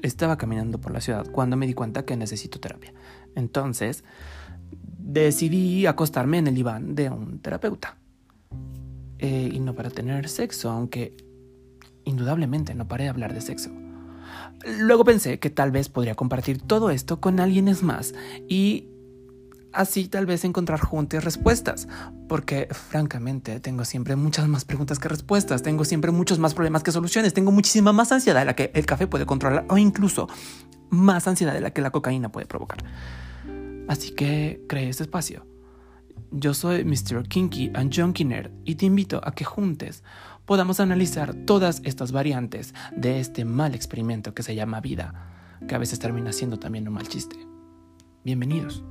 estaba caminando por la ciudad cuando me di cuenta que necesito terapia. Entonces, decidí acostarme en el diván de un terapeuta. Eh, y no para tener sexo, aunque indudablemente no paré de hablar de sexo. Luego pensé que tal vez podría compartir todo esto con alguien más y así tal vez encontrar juntas respuestas, porque francamente tengo siempre muchas más preguntas que respuestas, tengo siempre muchos más problemas que soluciones, tengo muchísima más ansiedad de la que el café puede controlar o incluso más ansiedad de la que la cocaína puede provocar. Así que creé este espacio. Yo soy Mr. Kinky and Junkie Nerd y te invito a que juntes podamos analizar todas estas variantes de este mal experimento que se llama vida, que a veces termina siendo también un mal chiste. Bienvenidos.